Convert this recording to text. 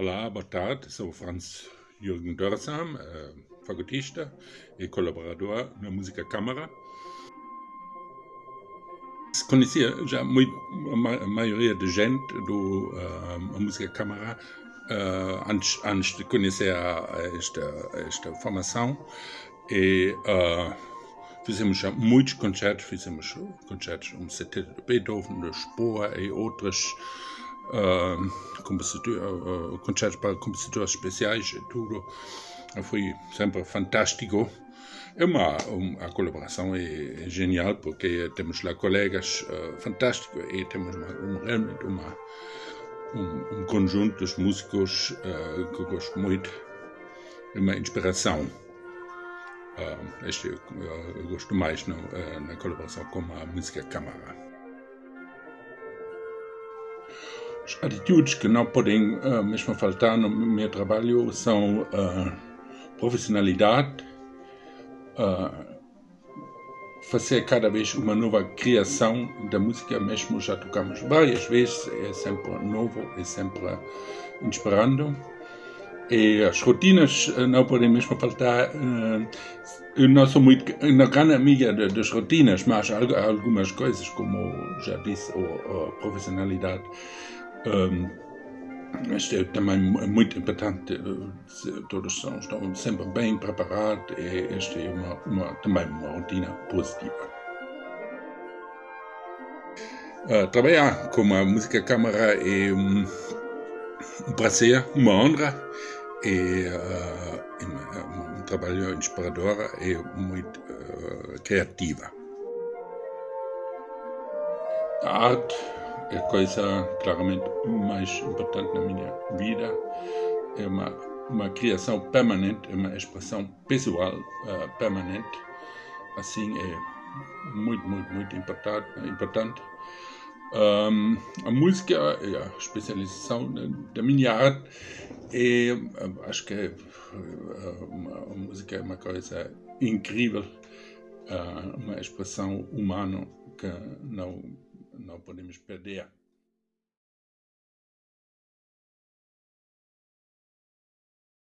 Olá, boa tarde. Sou Franz Jürgen Dörsam, eh, fagotista e colaborador na Música Câmara. Conhecia já muito, a maioria de gente do uh, Música Câmara uh, antes, antes de conhecer esta, esta formação e uh, fizemos já muitos concertos, fizemos concertos um CT de Beethoven, de Spohr e outras uh, compositor, uh, concertos para compositores especiais e tudo. Foi sempre fantástico. É uma, uma, a colaboração é, é, genial porque temos lá colegas uh, fantásticos e temos uma, um, realmente uma, um, um, conjunto de músicos uh, que eu gosto muito. É uma inspiração. Uh, este eu, eu gosto mais no, na colaboração com a música câmara. As atitudes que não podem uh, mesmo faltar no meu trabalho são uh, profissionalidade, uh, fazer cada vez uma nova criação da música, mesmo já tocamos várias vezes, é sempre novo, é sempre inspirando. E as rotinas não podem mesmo faltar. Eu não sou muito uma grande amiga das rotinas, mas algumas coisas, como já disse, a profissionalidade um, este é também muito importante, todos são, estão sempre bem preparados e esta é uma, uma, também uma rotina positiva. Uh, trabalhar com a música câmara é um, um prazer, uma honra e uh, um, um, trabalho inspirador e muito uh, criativa. A arte é a coisa claramente mais importante na minha vida. É uma, uma criação permanente, é uma expressão pessoal uh, permanente. Assim é muito, muito, muito importante. Um, a música é a especialização da minha arte e acho que a, a música é uma coisa incrível, uh, uma expressão humana que não não podemos perder.